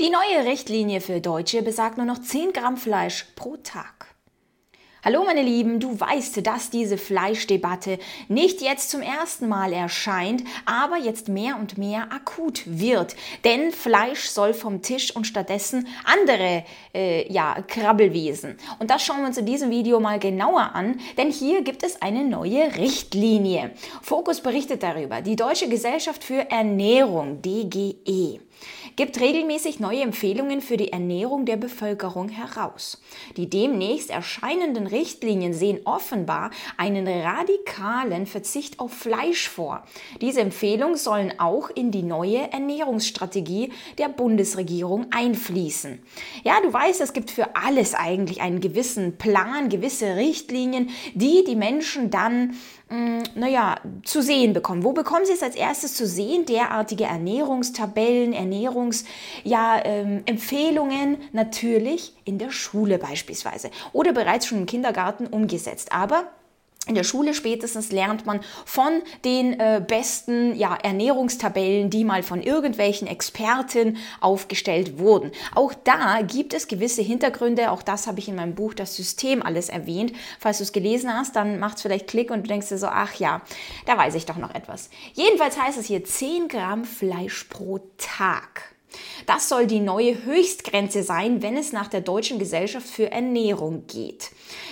Die neue Richtlinie für Deutsche besagt nur noch 10 Gramm Fleisch pro Tag. Hallo meine Lieben, du weißt, dass diese Fleischdebatte nicht jetzt zum ersten Mal erscheint, aber jetzt mehr und mehr akut wird. Denn Fleisch soll vom Tisch und stattdessen andere äh, ja, Krabbelwesen. Und das schauen wir uns in diesem Video mal genauer an, denn hier gibt es eine neue Richtlinie. Fokus berichtet darüber. Die Deutsche Gesellschaft für Ernährung, DGE gibt regelmäßig neue Empfehlungen für die Ernährung der Bevölkerung heraus. Die demnächst erscheinenden Richtlinien sehen offenbar einen radikalen Verzicht auf Fleisch vor. Diese Empfehlungen sollen auch in die neue Ernährungsstrategie der Bundesregierung einfließen. Ja, du weißt, es gibt für alles eigentlich einen gewissen Plan, gewisse Richtlinien, die die Menschen dann naja, zu sehen bekommen. Wo bekommen Sie es als erstes zu sehen? Derartige Ernährungstabellen, Ernährungsempfehlungen, ja, ähm, natürlich in der Schule beispielsweise oder bereits schon im Kindergarten umgesetzt. Aber in der Schule spätestens lernt man von den äh, besten ja, Ernährungstabellen, die mal von irgendwelchen Experten aufgestellt wurden. Auch da gibt es gewisse Hintergründe. Auch das habe ich in meinem Buch Das System alles erwähnt. Falls du es gelesen hast, dann macht es vielleicht Klick und du denkst dir so, ach ja, da weiß ich doch noch etwas. Jedenfalls heißt es hier 10 Gramm Fleisch pro Tag. Das soll die neue Höchstgrenze sein, wenn es nach der Deutschen Gesellschaft für Ernährung geht.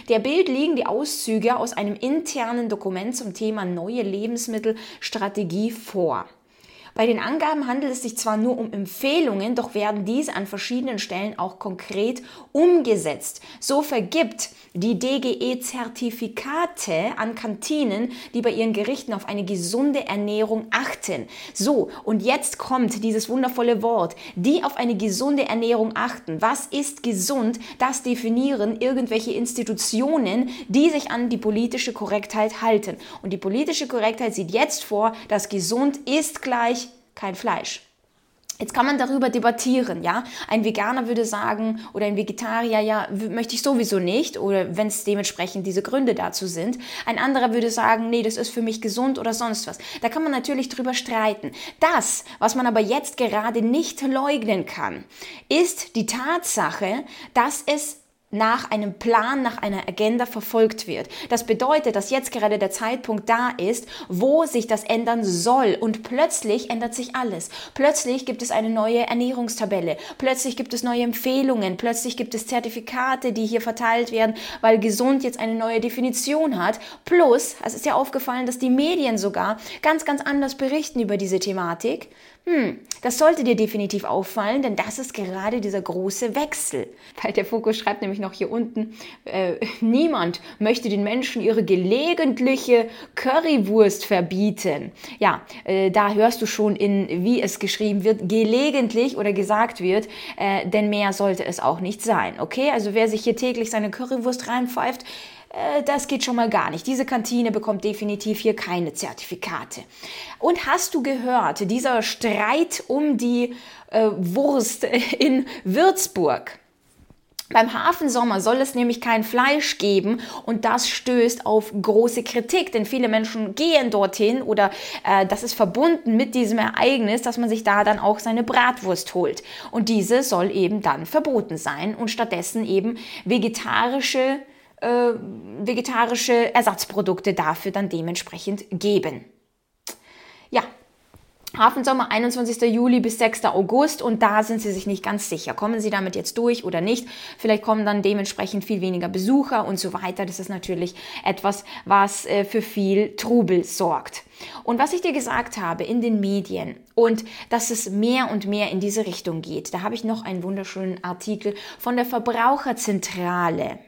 Der Bild liegen die Auszüge aus einem internen Dokument zum Thema neue Lebensmittelstrategie vor. Bei den Angaben handelt es sich zwar nur um Empfehlungen, doch werden diese an verschiedenen Stellen auch konkret umgesetzt. So vergibt die DGE Zertifikate an Kantinen, die bei ihren Gerichten auf eine gesunde Ernährung achten. So, und jetzt kommt dieses wundervolle Wort, die auf eine gesunde Ernährung achten. Was ist gesund? Das definieren irgendwelche Institutionen, die sich an die politische Korrektheit halten. Und die politische Korrektheit sieht jetzt vor, dass gesund ist gleich kein Fleisch. Jetzt kann man darüber debattieren, ja. Ein Veganer würde sagen, oder ein Vegetarier, ja, möchte ich sowieso nicht, oder wenn es dementsprechend diese Gründe dazu sind. Ein anderer würde sagen, nee, das ist für mich gesund oder sonst was. Da kann man natürlich drüber streiten. Das, was man aber jetzt gerade nicht leugnen kann, ist die Tatsache, dass es nach einem Plan, nach einer Agenda verfolgt wird. Das bedeutet, dass jetzt gerade der Zeitpunkt da ist, wo sich das ändern soll. Und plötzlich ändert sich alles. Plötzlich gibt es eine neue Ernährungstabelle. Plötzlich gibt es neue Empfehlungen. Plötzlich gibt es Zertifikate, die hier verteilt werden, weil gesund jetzt eine neue Definition hat. Plus, es ist ja aufgefallen, dass die Medien sogar ganz, ganz anders berichten über diese Thematik. Hm, das sollte dir definitiv auffallen, denn das ist gerade dieser große Wechsel. Weil der Fokus schreibt nämlich noch hier unten, äh, niemand möchte den Menschen ihre gelegentliche Currywurst verbieten. Ja, äh, da hörst du schon in, wie es geschrieben wird, gelegentlich oder gesagt wird, äh, denn mehr sollte es auch nicht sein. Okay, also wer sich hier täglich seine Currywurst reinpfeift, äh, das geht schon mal gar nicht. Diese Kantine bekommt definitiv hier keine Zertifikate. Und hast du gehört, dieser Streit um die äh, Wurst in Würzburg? Beim Hafensommer soll es nämlich kein Fleisch geben und das stößt auf große Kritik, denn viele Menschen gehen dorthin oder äh, das ist verbunden mit diesem Ereignis, dass man sich da dann auch seine Bratwurst holt. Und diese soll eben dann verboten sein und stattdessen eben vegetarische äh, vegetarische Ersatzprodukte dafür dann dementsprechend geben. Ja, Hafensommer 21. Juli bis 6. August und da sind sie sich nicht ganz sicher. Kommen sie damit jetzt durch oder nicht? Vielleicht kommen dann dementsprechend viel weniger Besucher und so weiter. Das ist natürlich etwas, was äh, für viel Trubel sorgt. Und was ich dir gesagt habe in den Medien und dass es mehr und mehr in diese Richtung geht, da habe ich noch einen wunderschönen Artikel von der Verbraucherzentrale.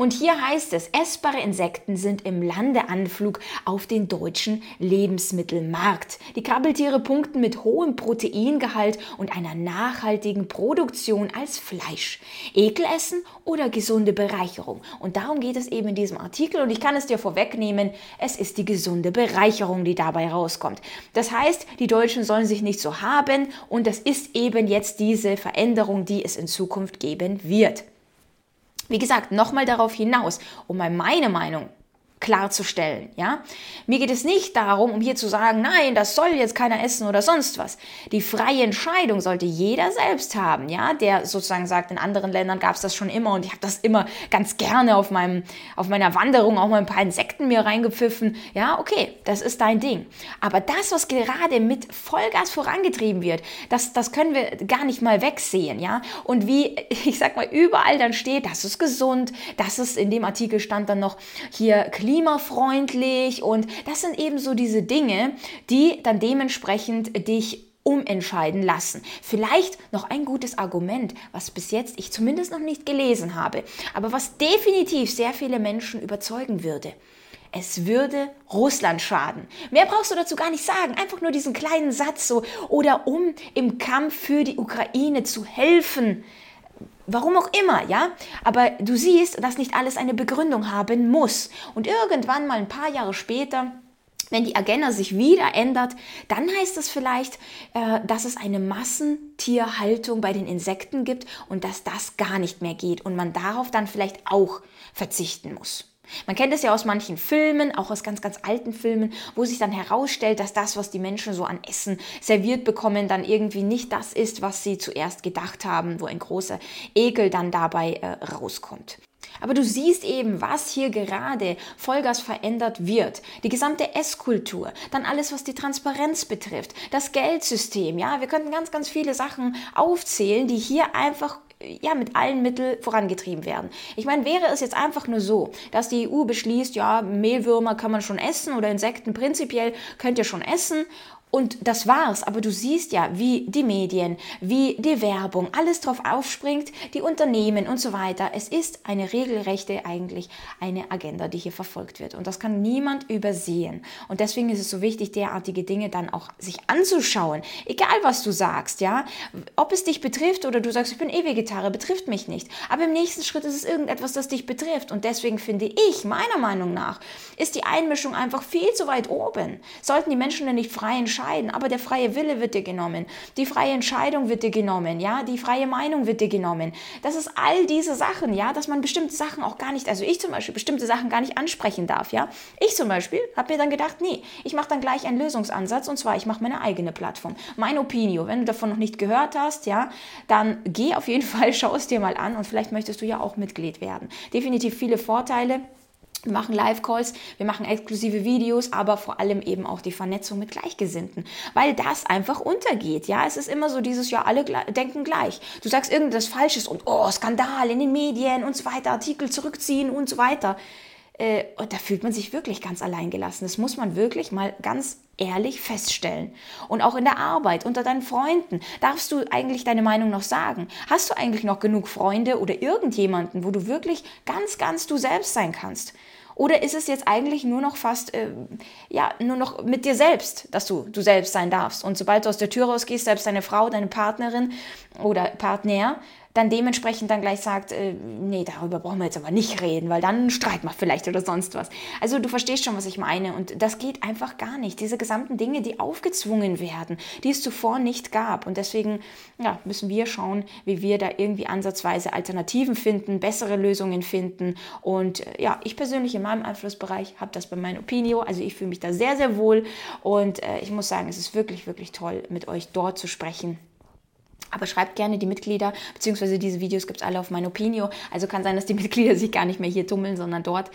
Und hier heißt es, essbare Insekten sind im Landeanflug auf den deutschen Lebensmittelmarkt. Die Krabbeltiere punkten mit hohem Proteingehalt und einer nachhaltigen Produktion als Fleisch. Ekelessen oder gesunde Bereicherung. Und darum geht es eben in diesem Artikel und ich kann es dir vorwegnehmen, es ist die gesunde Bereicherung, die dabei rauskommt. Das heißt, die Deutschen sollen sich nicht so haben und das ist eben jetzt diese Veränderung, die es in Zukunft geben wird. Wie gesagt, nochmal darauf hinaus, um mal meine Meinung klarzustellen, ja. Mir geht es nicht darum, um hier zu sagen, nein, das soll jetzt keiner essen oder sonst was. Die freie Entscheidung sollte jeder selbst haben, ja, der sozusagen sagt, in anderen Ländern gab es das schon immer und ich habe das immer ganz gerne auf meinem auf meiner Wanderung auch mal ein paar Insekten mir reingepfiffen. Ja, okay, das ist dein Ding. Aber das, was gerade mit Vollgas vorangetrieben wird, das das können wir gar nicht mal wegsehen, ja. Und wie ich sag mal überall dann steht, das ist gesund, das ist in dem Artikel stand dann noch hier klimafreundlich und das sind eben so diese Dinge, die dann dementsprechend dich umentscheiden lassen. Vielleicht noch ein gutes Argument, was bis jetzt ich zumindest noch nicht gelesen habe, aber was definitiv sehr viele Menschen überzeugen würde. Es würde Russland schaden. Mehr brauchst du dazu gar nicht sagen. Einfach nur diesen kleinen Satz so. Oder um im Kampf für die Ukraine zu helfen. Warum auch immer, ja? Aber du siehst, dass nicht alles eine Begründung haben muss. Und irgendwann mal ein paar Jahre später, wenn die Agenda sich wieder ändert, dann heißt es vielleicht, äh, dass es eine Massentierhaltung bei den Insekten gibt und dass das gar nicht mehr geht und man darauf dann vielleicht auch verzichten muss. Man kennt es ja aus manchen Filmen, auch aus ganz, ganz alten Filmen, wo sich dann herausstellt, dass das, was die Menschen so an Essen serviert bekommen, dann irgendwie nicht das ist, was sie zuerst gedacht haben, wo ein großer Ekel dann dabei äh, rauskommt. Aber du siehst eben, was hier gerade Vollgas verändert wird. Die gesamte Esskultur, dann alles, was die Transparenz betrifft, das Geldsystem, ja, wir könnten ganz, ganz viele Sachen aufzählen, die hier einfach ja, mit allen Mitteln vorangetrieben werden. Ich meine, wäre es jetzt einfach nur so, dass die EU beschließt, ja, Mehlwürmer kann man schon essen oder Insekten prinzipiell könnt ihr schon essen und das war's. Aber du siehst ja, wie die Medien, wie die Werbung, alles drauf aufspringt, die Unternehmen und so weiter. Es ist eine regelrechte eigentlich eine Agenda, die hier verfolgt wird. Und das kann niemand übersehen. Und deswegen ist es so wichtig, derartige Dinge dann auch sich anzuschauen. Egal was du sagst, ja. Ob es dich betrifft oder du sagst, ich bin eh Vegetarier, betrifft mich nicht. Aber im nächsten Schritt ist es irgendetwas, das dich betrifft. Und deswegen finde ich, meiner Meinung nach, ist die Einmischung einfach viel zu weit oben. Sollten die Menschen denn nicht frei entscheiden, entscheiden, aber der freie Wille wird dir genommen, die freie Entscheidung wird dir genommen, ja, die freie Meinung wird dir genommen. Das ist all diese Sachen, ja, dass man bestimmte Sachen auch gar nicht, also ich zum Beispiel bestimmte Sachen gar nicht ansprechen darf, ja. Ich zum Beispiel habe mir dann gedacht, nee, ich mache dann gleich einen Lösungsansatz und zwar ich mache meine eigene Plattform, mein Opinio. Wenn du davon noch nicht gehört hast, ja, dann geh auf jeden Fall, schau es dir mal an und vielleicht möchtest du ja auch Mitglied werden. Definitiv viele Vorteile. Wir machen Live-Calls, wir machen exklusive Videos, aber vor allem eben auch die Vernetzung mit Gleichgesinnten, weil das einfach untergeht. Ja, es ist immer so dieses, ja, alle denken gleich. Du sagst irgendwas Falsches und oh, Skandal in den Medien und so weiter, Artikel zurückziehen und so weiter. Äh, und da fühlt man sich wirklich ganz allein gelassen. Das muss man wirklich mal ganz ehrlich feststellen. Und auch in der Arbeit, unter deinen Freunden, darfst du eigentlich deine Meinung noch sagen? Hast du eigentlich noch genug Freunde oder irgendjemanden, wo du wirklich ganz, ganz du selbst sein kannst? Oder ist es jetzt eigentlich nur noch fast, äh, ja, nur noch mit dir selbst, dass du du selbst sein darfst? Und sobald du aus der Tür rausgehst, selbst deine Frau, deine Partnerin oder Partner, dann dementsprechend dann gleich sagt, äh, nee, darüber brauchen wir jetzt aber nicht reden, weil dann Streit macht vielleicht oder sonst was. Also du verstehst schon, was ich meine und das geht einfach gar nicht. Diese gesamten Dinge, die aufgezwungen werden, die es zuvor nicht gab und deswegen ja, müssen wir schauen, wie wir da irgendwie ansatzweise Alternativen finden, bessere Lösungen finden und äh, ja, ich persönlich in meinem Einflussbereich habe das bei meinem Opinio, also ich fühle mich da sehr, sehr wohl und äh, ich muss sagen, es ist wirklich, wirklich toll, mit euch dort zu sprechen aber schreibt gerne die Mitglieder, beziehungsweise diese Videos gibt es alle auf mein Opinio. Also kann sein, dass die Mitglieder sich gar nicht mehr hier tummeln, sondern dort.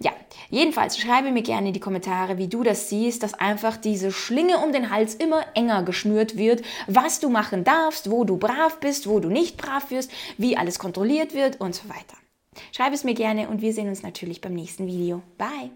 Ja, jedenfalls schreibe mir gerne in die Kommentare, wie du das siehst, dass einfach diese Schlinge um den Hals immer enger geschnürt wird, was du machen darfst, wo du brav bist, wo du nicht brav wirst, wie alles kontrolliert wird und so weiter. Schreib es mir gerne und wir sehen uns natürlich beim nächsten Video. Bye!